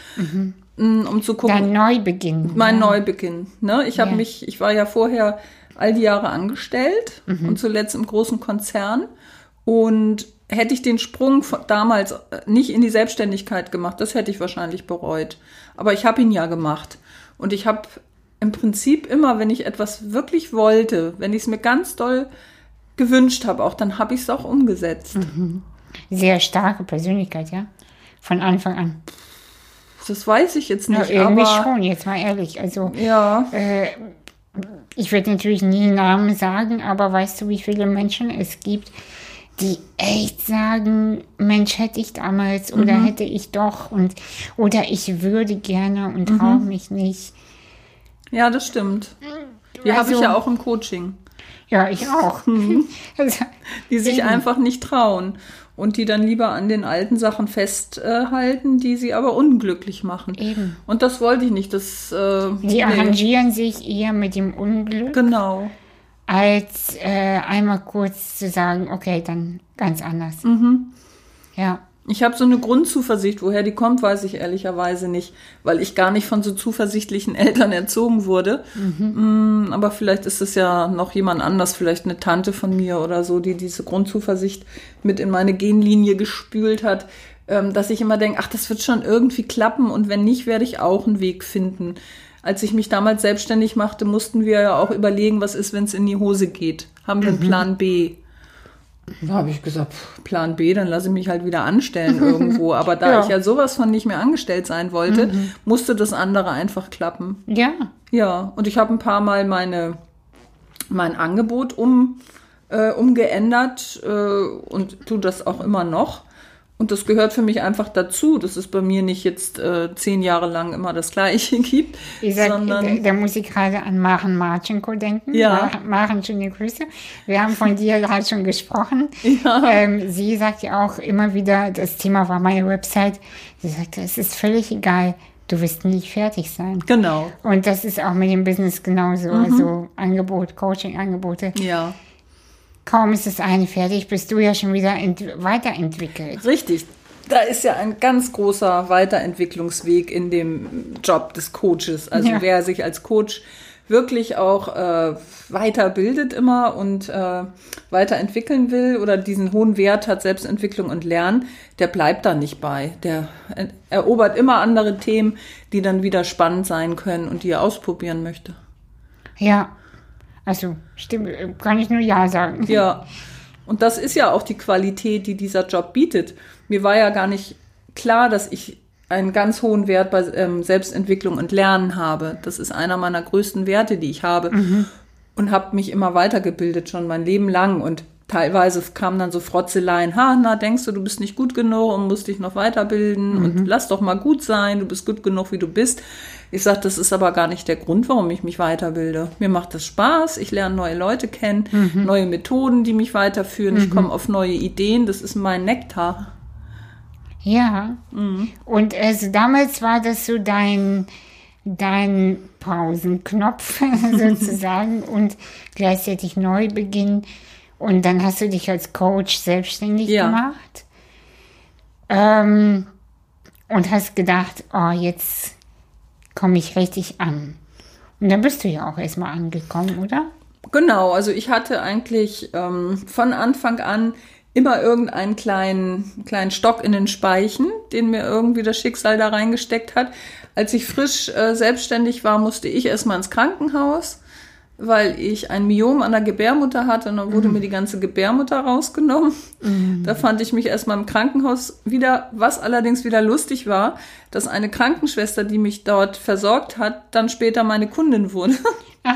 mm, um zu gucken, Dein Neubeginn. mein ja. Neubeginn. Ne? Ich habe Ja. mich, ich war ja vorher all die Jahre angestellt und zuletzt im großen Konzern. Und hätte ich den Sprung von damals äh, nicht in die Selbstständigkeit gemacht, das hätte ich wahrscheinlich bereut. Aber ich habe ihn ja gemacht. Und ich habe im Prinzip immer, wenn ich etwas wirklich wollte, wenn ich es mir ganz doll gewünscht habe, auch dann habe ich es auch umgesetzt. Sehr starke Persönlichkeit, ja. Von Anfang an. Das weiß ich jetzt Ja, nicht, irgendwie aber schon, jetzt mal ehrlich. Also, ja, äh, ich werde natürlich nie Namen sagen, aber weißt du, wie viele Menschen es gibt, die echt sagen, Mensch, hätte ich damals oder Mhm. hätte ich doch und oder ich würde gerne und traue Mhm. mich nicht. Ja, das stimmt. Die habe ich Also- ja auch im Coaching. Ja, ich auch. Also, Die sich Eben. einfach nicht trauen und die dann lieber an den alten Sachen festhalten, die sie aber unglücklich machen. Eben. Und das wollte ich nicht. Das, äh, die nee. arrangieren sich eher mit dem Unglück, Genau. als äh, einmal kurz zu sagen, okay, dann ganz anders. Mhm. Ja. Ich habe so eine Grundzuversicht, woher die kommt, weiß ich ehrlicherweise nicht, weil ich gar nicht von so zuversichtlichen Eltern erzogen wurde. Mm, aber vielleicht ist es ja noch jemand anders, vielleicht eine Tante von mir oder so, die diese Grundzuversicht mit in meine Genlinie gespült hat, ähm, dass ich immer denke, ach, das wird schon irgendwie klappen und wenn nicht, werde ich auch einen Weg finden. Als ich mich damals selbstständig machte, mussten wir ja auch überlegen, was ist, wenn es in die Hose geht. Haben wir einen Plan B? Da habe ich gesagt, Plan B, dann lasse ich mich halt wieder anstellen irgendwo. Aber da Ja. ich ja sowas von nicht mehr angestellt sein wollte, musste das andere einfach klappen. Ja. Ja, und ich habe ein paar Mal meine, mein Angebot um, äh, umgeändert äh, und tue das auch immer noch. Und das gehört für mich einfach dazu, dass es bei mir nicht jetzt äh, zehn Jahre lang immer das Gleiche gibt, Wie gesagt, da, sondern da muss ich gerade an Maren Marchenko denken. Ja. Maren, Maren, schöne Grüße. Wir haben von dir gerade schon gesprochen. Ja. Ähm, sie sagt ja auch immer wieder, das Thema war meine Website, sie sagt, es ist völlig egal, du wirst nie fertig sein. genau, Und das ist auch mit dem Business genauso. Mhm. Also Angebot, Coaching-Angebote. ja. Kaum ist das eine fertig, bist du ja schon wieder ent weiterentwickelt. Richtig. Da ist ja ein ganz großer Weiterentwicklungsweg in dem Job des Coaches. Also Ja. wer sich als Coach wirklich auch äh, weiterbildet immer und äh, weiterentwickeln will oder diesen hohen Wert hat, Selbstentwicklung und Lernen, der bleibt da nicht bei. Der er- erobert immer andere Themen, die dann wieder spannend sein können und die er ausprobieren möchte. Ja. Also, stimmt, kann ich nur Ja sagen. Ja, und das ist ja auch die Qualität, die dieser Job bietet. Mir war ja gar nicht klar, dass ich einen ganz hohen Wert bei ähm, Selbstentwicklung und Lernen habe. Das ist einer meiner größten Werte, die ich habe. Und habe mich immer weitergebildet, schon mein Leben lang. Und teilweise kamen dann so Frotzeleien, ha, na, denkst du, du bist nicht gut genug und musst dich noch weiterbilden und lass doch mal gut sein, du bist gut genug, wie du bist. Ich sage, das ist aber gar nicht der Grund, warum ich mich weiterbilde. Mir macht das Spaß, ich lerne neue Leute kennen, neue Methoden, die mich weiterführen, ich komme auf neue Ideen, das ist mein Nektar. Ja. Und also damals war das so dein, dein Pausenknopf sozusagen und gleichzeitig Neubeginn. Und dann hast du dich als Coach selbstständig Ja. gemacht. Ähm, und hast gedacht, oh, jetzt komme ich richtig an. Und dann bist du ja auch erstmal angekommen, oder? Genau, also ich hatte eigentlich ähm, von Anfang an immer irgendeinen kleinen, kleinen Stock in den Speichen, den mir irgendwie das Schicksal da reingesteckt hat. Als ich frisch äh, selbstständig war, musste ich erstmal ins Krankenhaus, weil ich ein Myom an der Gebärmutter hatte und dann wurde mir die ganze Gebärmutter rausgenommen. Da fand ich mich erstmal im Krankenhaus wieder, was allerdings wieder lustig war, dass eine Krankenschwester, die mich dort versorgt hat, dann später meine Kundin wurde. Ah,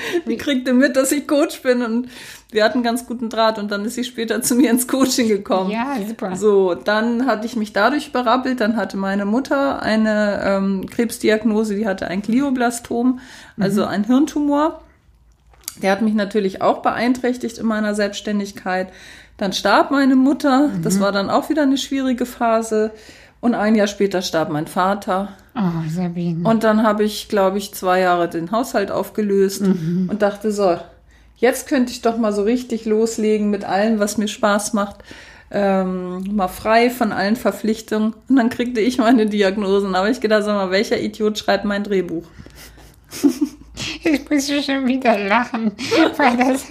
Die kriegte mit, dass ich Coach bin und wir hatten ganz guten Draht und dann ist sie später zu mir ins Coaching gekommen. ja, super. So, dann hatte ich mich dadurch berappelt. Dann hatte meine Mutter eine ähm, Krebsdiagnose, die hatte ein Glioblastom, also ein Hirntumor. Der hat mich natürlich auch beeinträchtigt in meiner Selbstständigkeit. Dann starb meine Mutter. Das war dann auch wieder eine schwierige Phase. Und ein Jahr später starb mein Vater. Oh, Sabine. Und dann habe ich, glaube ich, zwei Jahre den Haushalt aufgelöst und dachte so, jetzt könnte ich doch mal so richtig loslegen mit allem, was mir Spaß macht. Ähm, mal frei von allen Verpflichtungen. Und dann kriegte ich meine Diagnosen. Habe ich gedacht, sag mal, welcher Idiot schreibt mein Drehbuch? Ich muss schon wieder lachen, weil das.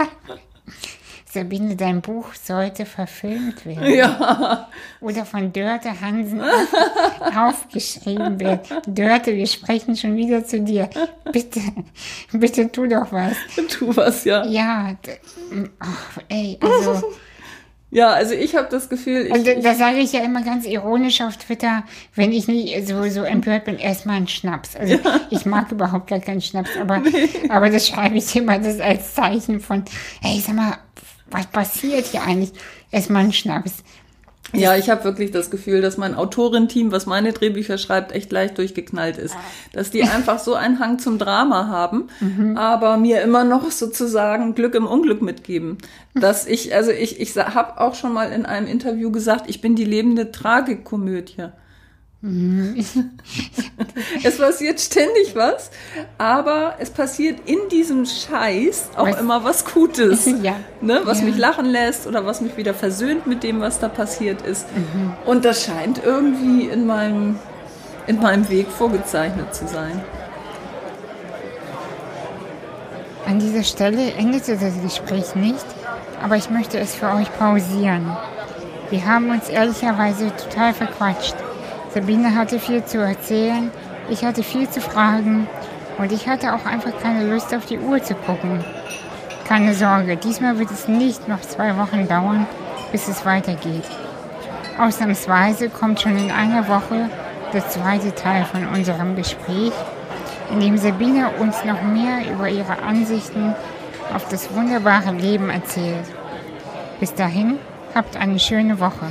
Sabine, dein Buch sollte verfilmt werden. Ja, Oder von Dörte Hansen auf, aufgeschrieben werden. Dörte, wir sprechen schon wieder zu dir. Bitte, bitte tu doch was. tu was, ja. Ja, ach, ey, also, Ja, also ich habe das Gefühl, ich, also das sage ich ja immer ganz ironisch auf Twitter, wenn ich nicht so, so empört bin, erstmal ein Schnaps. Also ich mag überhaupt gar keinen Schnaps, aber, aber das schreibe ich immer das als Zeichen von, ey, sag mal, was passiert hier eigentlich? Erstmal ein Schnaps. Ja, ich habe wirklich das Gefühl, dass mein Autorenteam, was meine Drehbücher schreibt, echt leicht durchgeknallt ist. Dass die einfach so einen Hang zum Drama haben, mhm. aber mir immer noch sozusagen Glück im Unglück mitgeben. Dass ich, also ich, ich habe auch schon mal in einem Interview gesagt, ich bin die lebende Tragikomödie. es passiert ständig was, aber es passiert in diesem Scheiß auch was? immer was Gutes. ja. Ne? Was ja. mich lachen lässt oder was mich wieder versöhnt mit dem, was da passiert ist. Mhm. Und das scheint irgendwie in meinem, in meinem Weg vorgezeichnet zu sein. An dieser Stelle endete das Gespräch nicht, aber ich möchte es für euch pausieren. Wir haben uns ehrlicherweise total verquatscht. Sabine hatte viel zu erzählen, ich hatte viel zu fragen und ich hatte auch einfach keine Lust auf die Uhr zu gucken. Keine Sorge, diesmal wird es nicht noch zwei Wochen dauern, bis es weitergeht. Ausnahmsweise kommt schon in einer Woche der zweite Teil von unserem Gespräch, in dem Sabine uns noch mehr über ihre Ansichten auf das wunderbare Leben erzählt. Bis dahin, habt eine schöne Woche.